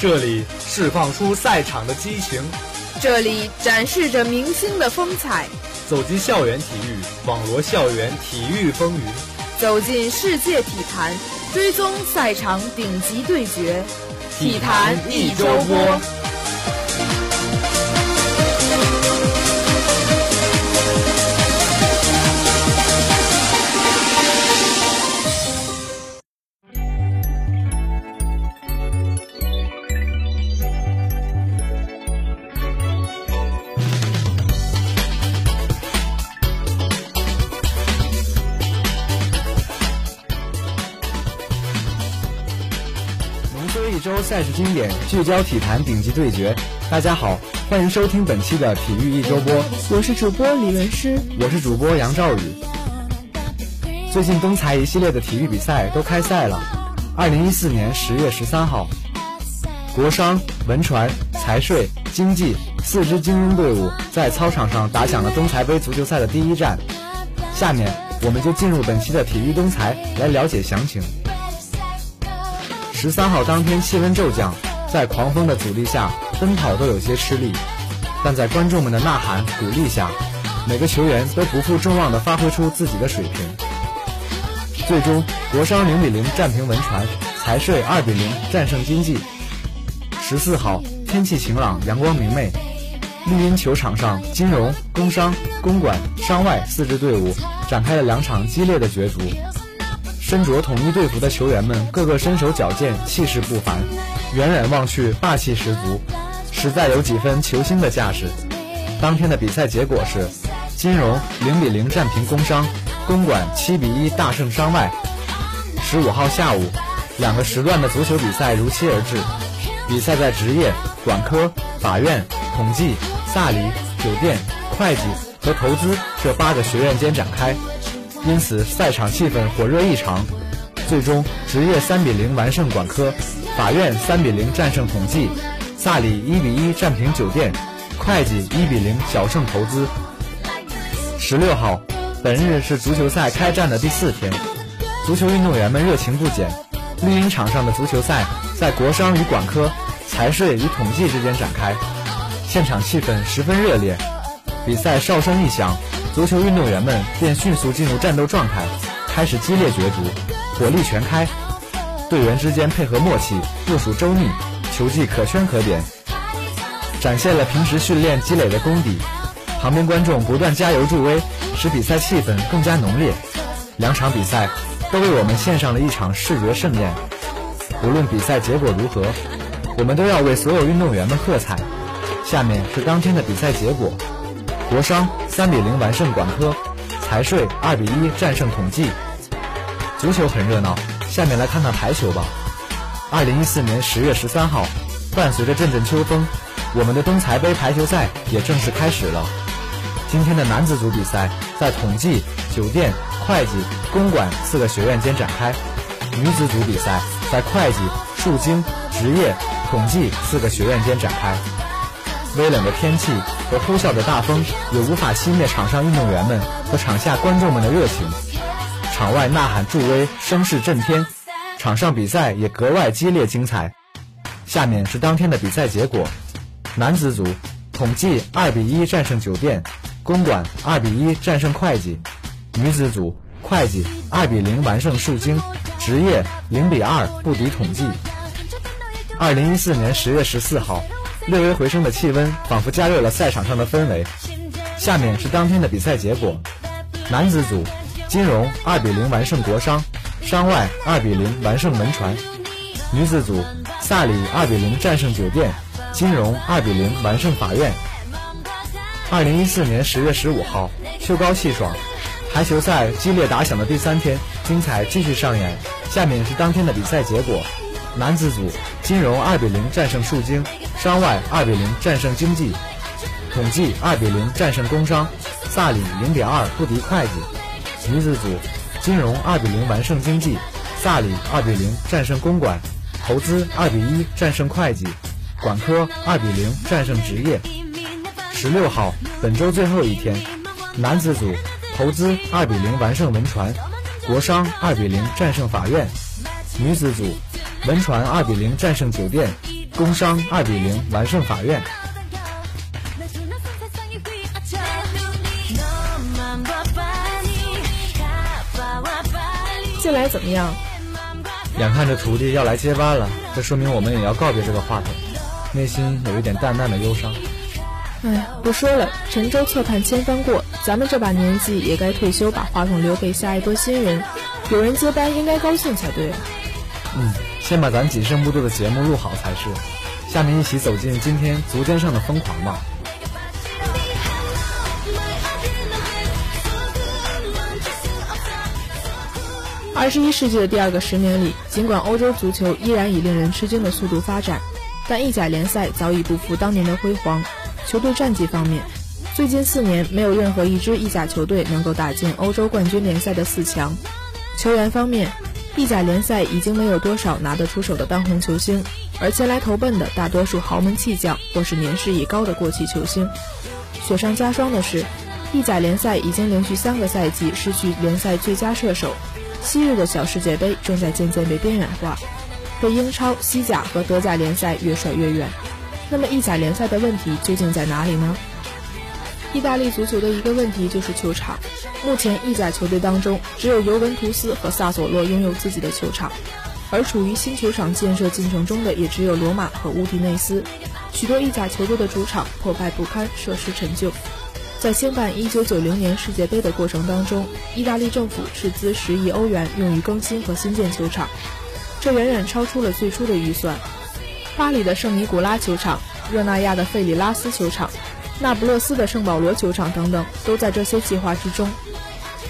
这里释放出赛场的激情，这里展示着明星的风采。走进校园体育，网罗校园体育风云；走进世界体坛，追踪赛场顶级对决。体坛一周播。周赛事经典，聚焦体坛顶级对决。大家好，欢迎收听本期的体育一周播。我是主播李文诗，我是主播杨兆宇。最近东财一系列的体育比赛都开赛了。二零一四年十月十三号，国商、文传、财税、经济四支精英队伍在操场上打响了东财杯足球赛的第一战。下面我们就进入本期的体育东财来了解详情。十三号当天气温骤降，在狂风的阻力下，奔跑都有些吃力。但在观众们的呐喊鼓励下，每个球员都不负众望地发挥出自己的水平。最终，国商零比零战平文传，财税二比零战胜经济。十四号天气晴朗，阳光明媚，绿茵球场上，金融、工商、公管、商外四支队伍展开了两场激烈的角逐。身着统一队服的球员们个个身手矫健，气势不凡，远远望去霸气十足，实在有几分球星的架势。当天的比赛结果是：金融零比零战平工商，公管七比一大胜商外。十五号下午，两个时段的足球比赛如期而至，比赛在职业、管科、法院、统计、萨里、酒店、会计和投资这八个学院间展开。因此，赛场气氛火热异常。最终，职业三比零完胜管科，法院三比零战胜统计，萨里一比一战平酒店，会计一比零小胜投资。十六号，本日是足球赛开战的第四天，足球运动员们热情不减。绿茵场上的足球赛在国商与管科、财税与统计之间展开，现场气氛十分热烈。比赛哨声一响。足球运动员们便迅速进入战斗状态，开始激烈角逐，火力全开，队员之间配合默契，部署周密，球技可圈可点，展现了平时训练积累的功底。旁边观众不断加油助威，使比赛气氛更加浓烈。两场比赛都为我们献上了一场视觉盛宴。无论比赛结果如何，我们都要为所有运动员们喝彩。下面是当天的比赛结果。国商三比零完胜管科，财税二比一战胜统计。足球很热闹，下面来看看排球吧。二零一四年十月十三号，伴随着阵阵秋风，我们的东财杯排球赛也正式开始了。今天的男子组比赛在统计、酒店、会计、公管四个学院间展开；女子组比赛在会计、数经、职业、统计四个学院间展开。微冷的天气和呼啸的大风也无法熄灭场上运动员们和场下观众们的热情。场外呐喊助威，声势震天；场上比赛也格外激烈精彩。下面是当天的比赛结果：男子组，统计二比一战胜酒店，公馆二比一战胜会计；女子组，会计二比零完胜树精，职业零比二不敌统计。二零一四年十月十四号。略微回升的气温，仿佛加热了赛场上的氛围。下面是当天的比赛结果：男子组，金融二比零完胜国商，商外二比零完胜门传；女子组，萨里二比零战胜酒店，金融二比零完胜法院。二零一四年十月十五号，秋高气爽，排球赛激烈打响的第三天，精彩继续上演。下面是当天的比赛结果：男子组，金融二比零战胜数经。商外二比零战胜经济，统计二比零战胜工商，萨里零点二不敌会计。女子组，金融二比零完胜经济，萨里二比零战胜公管，投资二比一战胜会计，管科二比零战胜职业。十六号，本周最后一天，男子组投资二比零完胜文传，国商二比零战胜法院；女子组文传二比零战胜酒店，工商二比零完胜法院。近来怎么样？眼看着徒弟要来接班了，这说明我们也要告别这个话筒，内心有一点淡淡的忧伤。哎，不说了，沉舟侧畔千帆过，咱们这把年纪也该退休，把话筒留给下一波新人。有人接班，应该高兴才对啊。嗯，先把咱仅剩不多的节目录好才是。下面一起走进今天足尖上的疯狂吧。二十一世纪的第二个十年里，尽管欧洲足球依然以令人吃惊的速度发展，但意甲联赛早已不复当年的辉煌。球队战绩方面，最近四年没有任何一支意甲球队能够打进欧洲冠军联赛的四强。球员方面，意甲联赛已经没有多少拿得出手的当红球星，而前来投奔的大多数豪门弃将或是年事已高的过气球星。雪上加霜的是，意甲联赛已经连续三个赛季失去联赛最佳射手。昔日的小世界杯正在渐渐被边缘化，被英超、西甲和德甲联赛越甩越远。那么意甲联赛的问题究竟在哪里呢？意大利足球的一个问题就是球场。目前意甲球队当中，只有尤文图斯和萨索洛拥有自己的球场，而处于新球场建设进程中的也只有罗马和乌迪内斯。许多意甲球队的主场破败不堪，设施陈旧。在兴办1990年世界杯的过程当中，意大利政府斥资十亿欧元用于更新和新建球场，这远远超出了最初的预算。巴黎的圣尼古拉球场、热那亚的费里拉斯球场、那不勒斯的圣保罗球场等等，都在这些计划之中。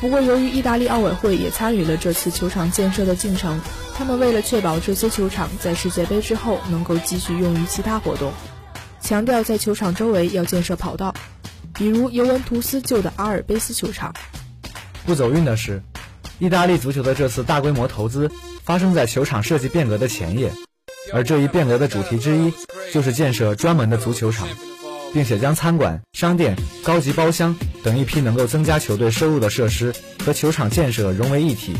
不过，由于意大利奥委会也参与了这次球场建设的进程，他们为了确保这些球场在世界杯之后能够继续用于其他活动，强调在球场周围要建设跑道。比如尤文图斯旧的阿尔卑斯球场。不走运的是，意大利足球的这次大规模投资发生在球场设计变革的前夜，而这一变革的主题之一就是建设专门的足球场，并且将餐馆、商店、高级包厢等一批能够增加球队收入的设施和球场建设融为一体。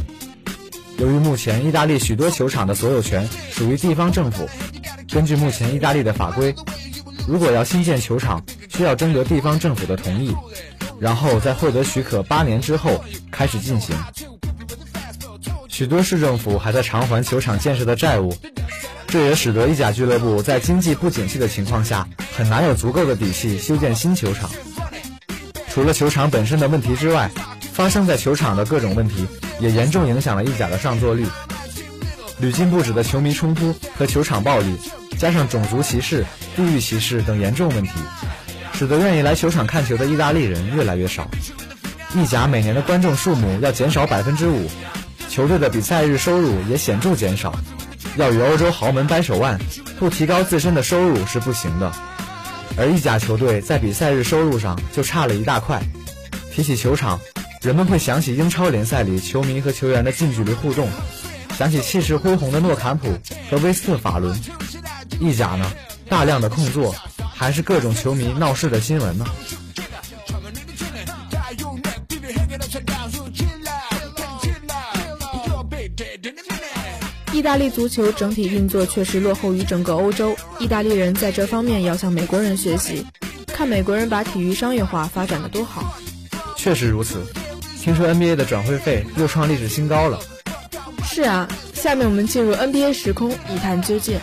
由于目前意大利许多球场的所有权属于地方政府，根据目前意大利的法规，如果要新建球场，需要征得地方政府的同意，然后在获得许可八年之后开始进行。许多市政府还在偿还球场建设的债务，这也使得意甲俱乐部在经济不景气的情况下，很难有足够的底气修建新球场。除了球场本身的问题之外，发生在球场的各种问题也严重影响了意甲的上座率。屡禁不止的球迷冲突和球场暴力，加上种族歧视、地域歧视等严重问题。使得愿意来球场看球的意大利人越来越少，意甲每年的观众数目要减少百分之五，球队的比赛日收入也显著减少。要与欧洲豪门掰手腕，不提高自身的收入是不行的。而意甲球队在比赛日收入上就差了一大块。提起球场，人们会想起英超联赛里球迷和球员的近距离互动，想起气势恢宏的诺坎普和威斯特法伦。意甲呢，大量的空座。还是各种球迷闹事的新闻呢。意大利足球整体运作确实落后于整个欧洲，意大利人在这方面要向美国人学习，看美国人把体育商业化发展的多好。确实如此，听说 NBA 的转会费又创历史新高了。是啊，下面我们进入 NBA 时空一探究竟。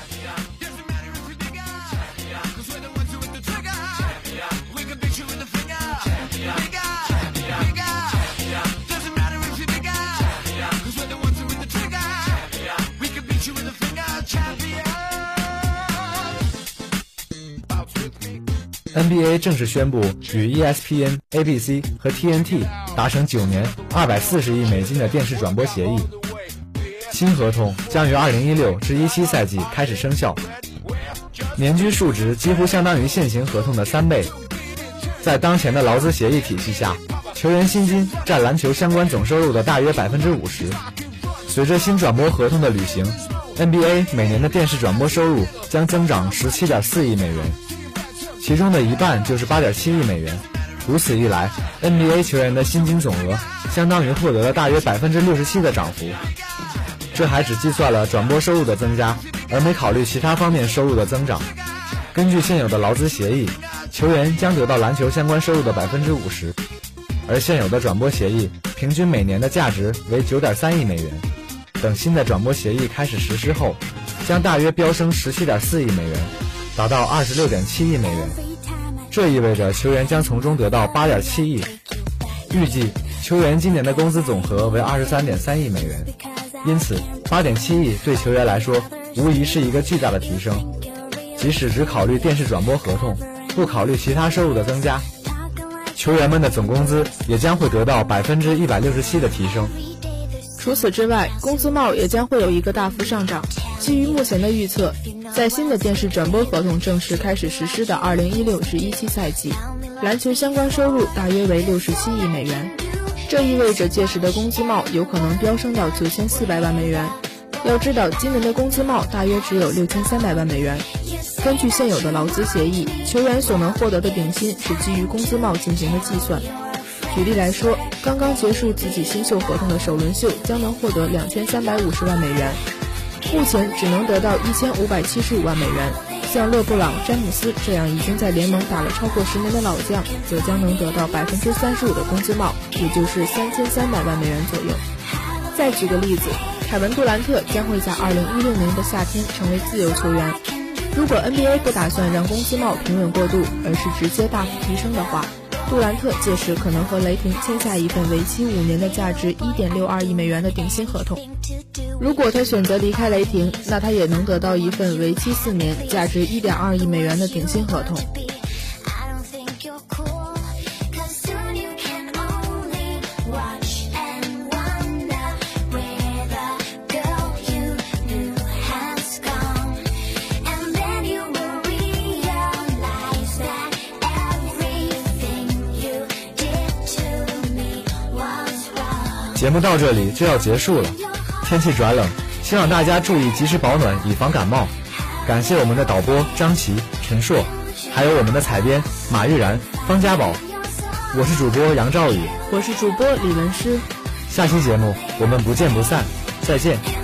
NBA 正式宣布与 ESPN、ABC 和 TNT 达成九年、二百四十亿美金的电视转播协议，新合同将于二零一六至一七赛季开始生效，年均数值几乎相当于现行合同的三倍。在当前的劳资协议体系下，球员薪金占篮球相关总收入的大约百分之五十。随着新转播合同的履行。NBA 每年的电视转播收入将增长十七点四亿美元，其中的一半就是八点七亿美元。如此一来，NBA 球员的薪金总额相当于获得了大约百分之六十七的涨幅。这还只计算了转播收入的增加，而没考虑其他方面收入的增长。根据现有的劳资协议，球员将得到篮球相关收入的百分之五十，而现有的转播协议平均每年的价值为九点三亿美元。等新的转播协议开始实施后，将大约飙升十七点四亿美元，达到二十六点七亿美元。这意味着球员将从中得到八点七亿。预计球员今年的工资总和为二十三点三亿美元，因此八点七亿对球员来说无疑是一个巨大的提升。即使只考虑电视转播合同，不考虑其他收入的增加，球员们的总工资也将会得到百分之一百六十七的提升。除此之外，工资帽也将会有一个大幅上涨。基于目前的预测，在新的电视转播合同正式开始实施的2016至17赛季，篮球相关收入大约为67亿美元。这意味着届时的工资帽有可能飙升到9400万美元。要知道，今年的工资帽大约只有6300万美元。根据现有的劳资协议，球员所能获得的顶薪是基于工资帽进行的计算。举例来说，刚刚结束自己新秀合同的首轮秀将能获得两千三百五十万美元，目前只能得到一千五百七十五万美元。像勒布朗、詹姆斯这样已经在联盟打了超过十年的老将，则将能得到百分之三十五的工资帽，也就是三千三百万美元左右。再举个例子，凯文杜兰特将会在二零一六年的夏天成为自由球员。如果 NBA 不打算让工资帽平稳过渡，而是直接大幅提升的话，杜兰特届时可能和雷霆签下一份为期五年的价值一点六二亿美元的顶薪合同。如果他选择离开雷霆，那他也能得到一份为期四年、价值一点二亿美元的顶薪合同。节目到这里就要结束了，天气转冷，希望大家注意及时保暖，以防感冒。感谢我们的导播张琪、陈硕，还有我们的采编马玉然、方家宝。我是主播杨兆宇，我是主播李文诗。下期节目我们不见不散，再见。